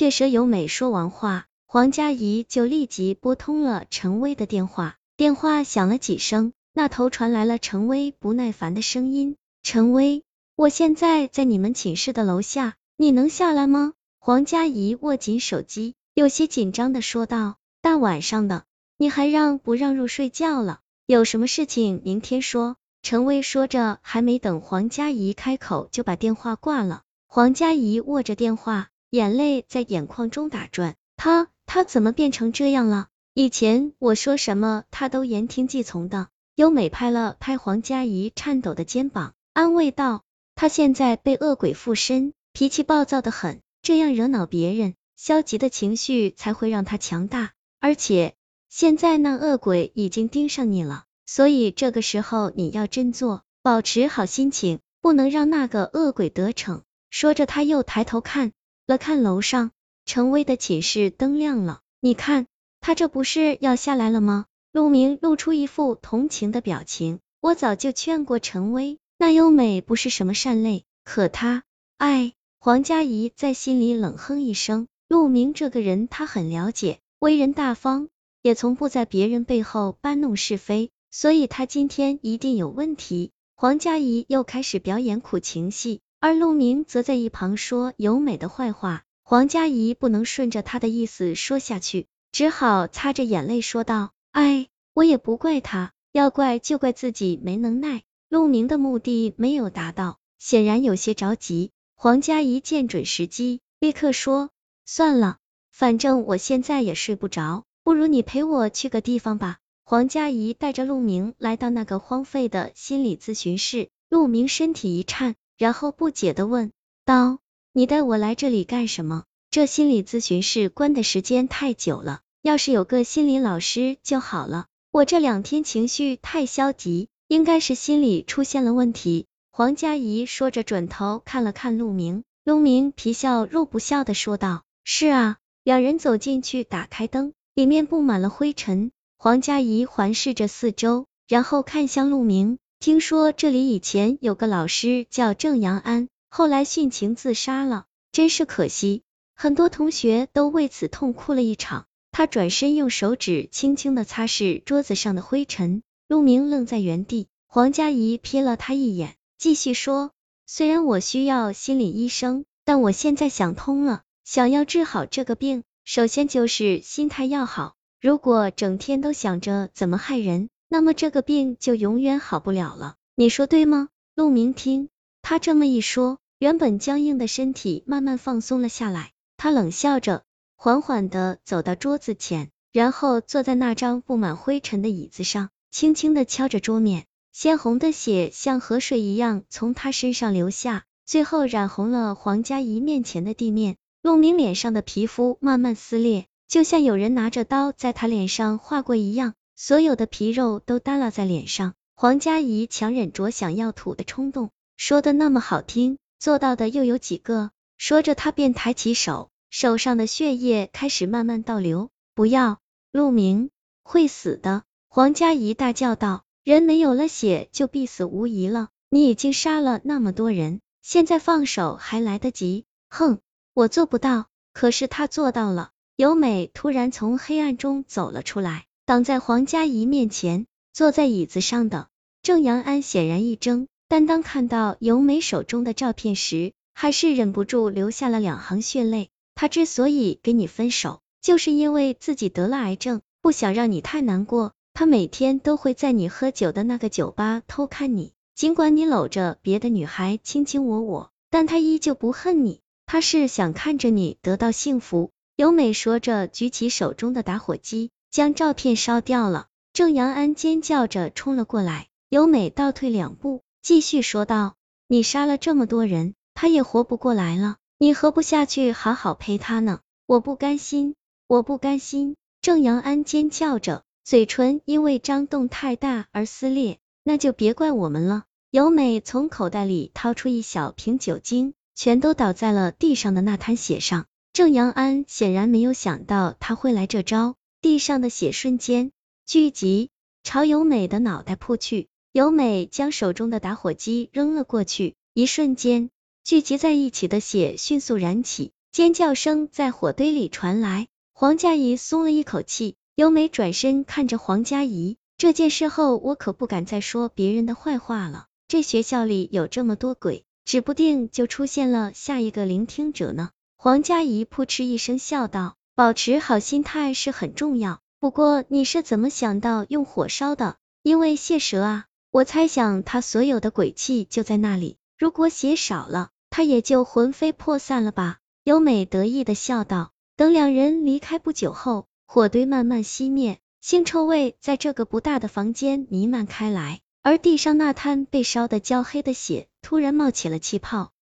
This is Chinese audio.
这蛇由美说完话，黄佳怡就立即拨通了陈威的电话。电话响了几声，那头传来了陈威不耐烦的声音：“陈威，我现在在你们寝室的楼下，你能下来吗？”黄佳怡握紧手机，有些紧张的说道：“大晚上的，你还让不让入睡觉了？有什么事情明天说。”陈威说着，还没等黄佳怡开口，就把电话挂了。黄佳怡握着电话，眼泪在眼眶中打转。他他怎么变成这样了？以前我说什么，他都言听计从的。优美拍了拍黄佳怡颤抖的肩膀，安慰道：“他现在被恶鬼附身，脾气暴躁的很。”这样惹恼别人，消极的情绪才会让他强大。而且现在那恶鬼已经盯上你了，所以这个时候你要振作，保持好心情，不能让那个恶鬼得逞。说着，他又抬头看了看楼上，陈威的寝室灯亮了。你看，他这不是要下来了吗？陆明露出一副同情的表情。我早就劝过陈威，那优美不是什么善类，可他，哎。黄佳怡在心里冷哼一声，陆明这个人他很了解，为人大方，也从不在别人背后搬弄是非，所以他今天一定有问题。黄佳怡又开始表演苦情戏，而陆明则在一旁说尤美的坏话。黄佳怡不能顺着他的意思说下去，只好擦着眼泪说道：“哎，我也不怪他，要怪就怪自己没能耐。”陆明的目的没有达到，显然有些着急。黄佳怡见准时机，立刻说：“算了，反正我现在也睡不着，不如你陪我去个地方吧。”黄佳怡带着陆明来到那个荒废的心理咨询室，陆明身体一颤，然后不解的问道：“你带我来这里干什么？这心理咨询室关的时间太久了，要是有个心理老师就好了。我这两天情绪太消极，应该是心理出现了问题。”黄佳怡说着，转头看了看陆明，陆明皮笑肉不笑的说道：“是啊。”两人走进去，打开灯，里面布满了灰尘。黄佳怡环视着四周，然后看向陆明：“听说这里以前有个老师叫郑阳安，后来殉情自杀了，真是可惜。很多同学都为此痛哭了一场。”他转身用手指轻轻的擦拭桌子上的灰尘。陆明愣在原地，黄佳怡瞥了他一眼。继续说，虽然我需要心理医生，但我现在想通了，想要治好这个病，首先就是心态要好。如果整天都想着怎么害人，那么这个病就永远好不了了。你说对吗？陆明听他这么一说，原本僵硬的身体慢慢放松了下来。他冷笑着，缓缓的走到桌子前，然后坐在那张布满灰尘的椅子上，轻轻的敲着桌面。鲜红的血像河水一样从他身上流下，最后染红了黄佳怡面前的地面。陆明脸上的皮肤慢慢撕裂，就像有人拿着刀在他脸上划过一样，所有的皮肉都耷拉在脸上。黄佳怡强忍着想要吐的冲动，说的那么好听，做到的又有几个？说着，他便抬起手，手上的血液开始慢慢倒流。不要，陆明会死的！黄佳怡大叫道。人没有了血就必死无疑了，你已经杀了那么多人，现在放手还来得及。哼，我做不到，可是他做到了。尤美突然从黑暗中走了出来，挡在黄佳怡面前。坐在椅子上的郑阳安显然一怔，但当看到尤美手中的照片时，还是忍不住流下了两行血泪。他之所以跟你分手，就是因为自己得了癌症，不想让你太难过。他每天都会在你喝酒的那个酒吧偷看你，尽管你搂着别的女孩卿卿我我，但他依旧不恨你，他是想看着你得到幸福。尤美说着，举起手中的打火机，将照片烧掉了。郑阳安尖叫着冲了过来，尤美倒退两步，继续说道：“你杀了这么多人，他也活不过来了，你何不下去好好陪他呢？”我不甘心，我不甘心！郑阳安尖叫着。嘴唇因为张动太大而撕裂，那就别怪我们了。尤美从口袋里掏出一小瓶酒精，全都倒在了地上的那滩血上。郑阳安显然没有想到他会来这招，地上的血瞬间聚集，朝尤美的脑袋扑去。尤美将手中的打火机扔了过去，一瞬间，聚集在一起的血迅速燃起，尖叫声在火堆里传来，黄佳怡松了一口气。由美转身看着黄佳怡，这件事后我可不敢再说别人的坏话了。这学校里有这么多鬼，指不定就出现了下一个聆听者呢。黄佳怡扑哧一声笑道：“保持好心态是很重要。不过你是怎么想到用火烧的？因为血蛇啊，我猜想他所有的鬼气就在那里。如果血少了，他也就魂飞魄散了吧。”优美得意的笑道。等两人离开不久后。火堆慢慢熄灭，腥臭味在这个不大的房间弥漫开来，而地上那滩被烧得焦黑的血突然冒起了气泡，